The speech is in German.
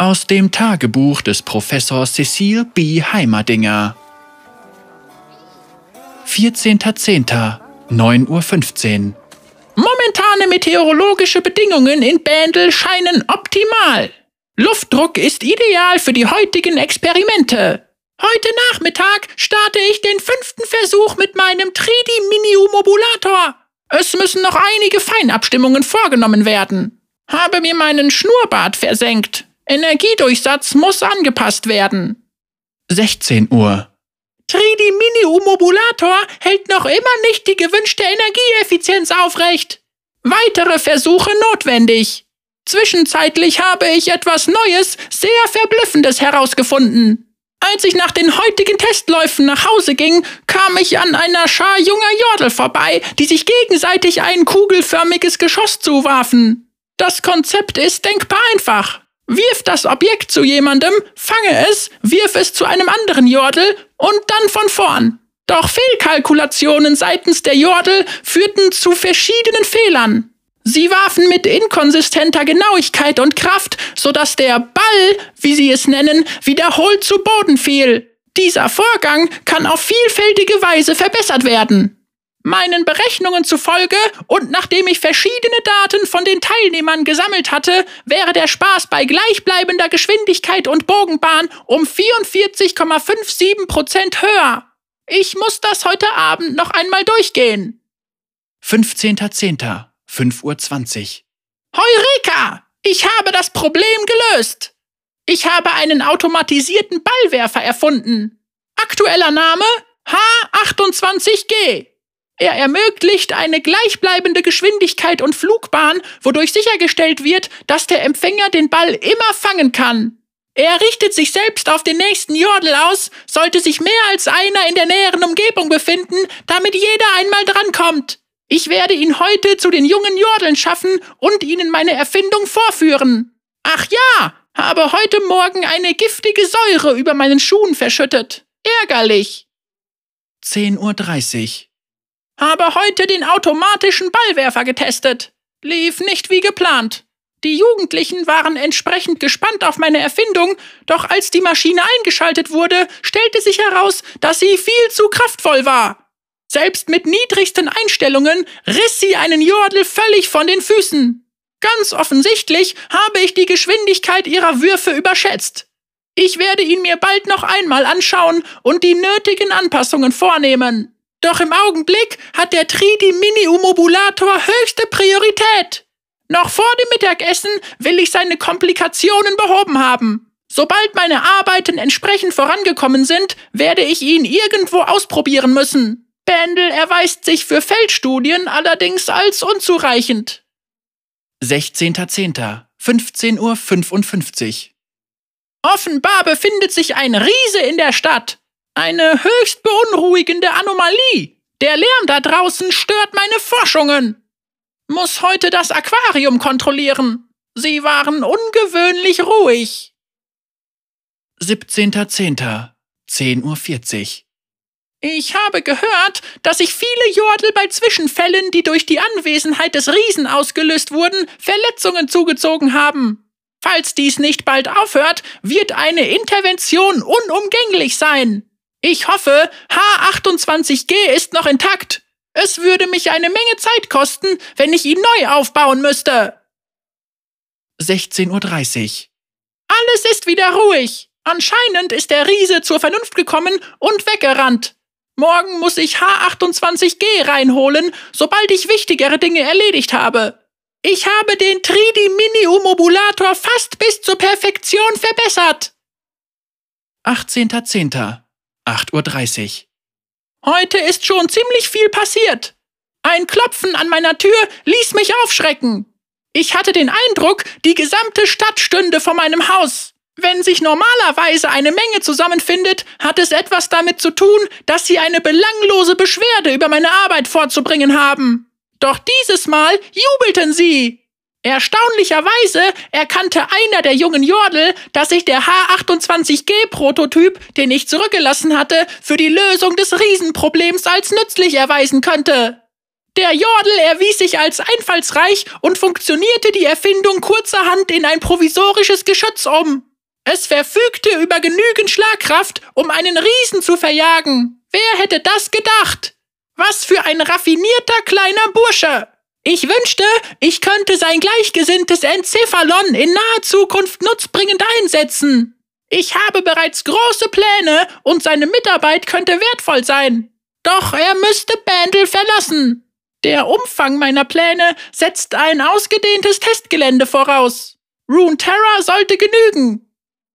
Aus dem Tagebuch des Professors Cecil B. Heimerdinger. 14.10. 9.15 Uhr. Momentane meteorologische Bedingungen in Bändel scheinen optimal. Luftdruck ist ideal für die heutigen Experimente. Heute Nachmittag starte ich den fünften Versuch mit meinem 3D-Mini-Mobulator. Es müssen noch einige Feinabstimmungen vorgenommen werden. Habe mir meinen Schnurrbart versenkt. Energiedurchsatz muss angepasst werden. 16 Uhr. 3D-Mini-Mobulator hält noch immer nicht die gewünschte Energieeffizienz aufrecht. Weitere Versuche notwendig. Zwischenzeitlich habe ich etwas Neues, sehr Verblüffendes herausgefunden. Als ich nach den heutigen Testläufen nach Hause ging, kam ich an einer Schar junger Jordel vorbei, die sich gegenseitig ein kugelförmiges Geschoss zuwarfen. Das Konzept ist denkbar einfach. Wirf das Objekt zu jemandem, fange es, wirf es zu einem anderen Jordel und dann von vorn. Doch Fehlkalkulationen seitens der Jordel führten zu verschiedenen Fehlern. Sie warfen mit inkonsistenter Genauigkeit und Kraft, sodass der Ball, wie sie es nennen, wiederholt zu Boden fiel. Dieser Vorgang kann auf vielfältige Weise verbessert werden. Meinen Berechnungen zufolge und nachdem ich verschiedene Daten von den Teilnehmern gesammelt hatte, wäre der Spaß bei gleichbleibender Geschwindigkeit und Bogenbahn um 44,57 Prozent höher. Ich muss das heute Abend noch einmal durchgehen. 15.10. 5.20 Uhr. Heureka! Ich habe das Problem gelöst! Ich habe einen automatisierten Ballwerfer erfunden. Aktueller Name H28G. Er ermöglicht eine gleichbleibende Geschwindigkeit und Flugbahn, wodurch sichergestellt wird, dass der Empfänger den Ball immer fangen kann. Er richtet sich selbst auf den nächsten Jordel aus, sollte sich mehr als einer in der näheren Umgebung befinden, damit jeder einmal drankommt. Ich werde ihn heute zu den jungen Jordeln schaffen und ihnen meine Erfindung vorführen. Ach ja, habe heute Morgen eine giftige Säure über meinen Schuhen verschüttet. Ärgerlich. 10.30 Uhr. Habe heute den automatischen Ballwerfer getestet. Lief nicht wie geplant. Die Jugendlichen waren entsprechend gespannt auf meine Erfindung, doch als die Maschine eingeschaltet wurde, stellte sich heraus, dass sie viel zu kraftvoll war. Selbst mit niedrigsten Einstellungen riss sie einen Jordel völlig von den Füßen. Ganz offensichtlich habe ich die Geschwindigkeit ihrer Würfe überschätzt. Ich werde ihn mir bald noch einmal anschauen und die nötigen Anpassungen vornehmen. Doch im Augenblick hat der Tridi Mini Umobulator höchste Priorität. Noch vor dem Mittagessen will ich seine Komplikationen behoben haben. Sobald meine Arbeiten entsprechend vorangekommen sind, werde ich ihn irgendwo ausprobieren müssen. Pendel erweist sich für Feldstudien allerdings als unzureichend. 16.10. 15.55 Uhr. Offenbar befindet sich ein Riese in der Stadt. Eine höchst beunruhigende Anomalie. Der Lärm da draußen stört meine Forschungen. Muss heute das Aquarium kontrollieren. Sie waren ungewöhnlich ruhig. 17.10. 10.40 Uhr. Ich habe gehört, dass sich viele Jordel bei Zwischenfällen, die durch die Anwesenheit des Riesen ausgelöst wurden, Verletzungen zugezogen haben. Falls dies nicht bald aufhört, wird eine Intervention unumgänglich sein. Ich hoffe, H28G ist noch intakt. Es würde mich eine Menge Zeit kosten, wenn ich ihn neu aufbauen müsste. 16.30 Uhr. Alles ist wieder ruhig. Anscheinend ist der Riese zur Vernunft gekommen und weggerannt. Morgen muss ich H28G reinholen, sobald ich wichtigere Dinge erledigt habe. Ich habe den 3D Mini Umobulator fast bis zur Perfektion verbessert. 18.10. 8.30 Uhr. Heute ist schon ziemlich viel passiert. Ein Klopfen an meiner Tür ließ mich aufschrecken. Ich hatte den Eindruck, die gesamte Stadt stünde vor meinem Haus. Wenn sich normalerweise eine Menge zusammenfindet, hat es etwas damit zu tun, dass sie eine belanglose Beschwerde über meine Arbeit vorzubringen haben. Doch dieses Mal jubelten sie. Erstaunlicherweise erkannte einer der jungen Jordel, dass sich der H28G-Prototyp, den ich zurückgelassen hatte, für die Lösung des Riesenproblems als nützlich erweisen könnte. Der Jordel erwies sich als einfallsreich und funktionierte die Erfindung kurzerhand in ein provisorisches Geschütz um. Es verfügte über genügend Schlagkraft, um einen Riesen zu verjagen. Wer hätte das gedacht? Was für ein raffinierter kleiner Bursche! Ich wünschte, ich könnte sein gleichgesinntes Enzephalon in naher Zukunft nutzbringend einsetzen. Ich habe bereits große Pläne und seine Mitarbeit könnte wertvoll sein. Doch er müsste Bandel verlassen. Der Umfang meiner Pläne setzt ein ausgedehntes Testgelände voraus. Rune Terror sollte genügen.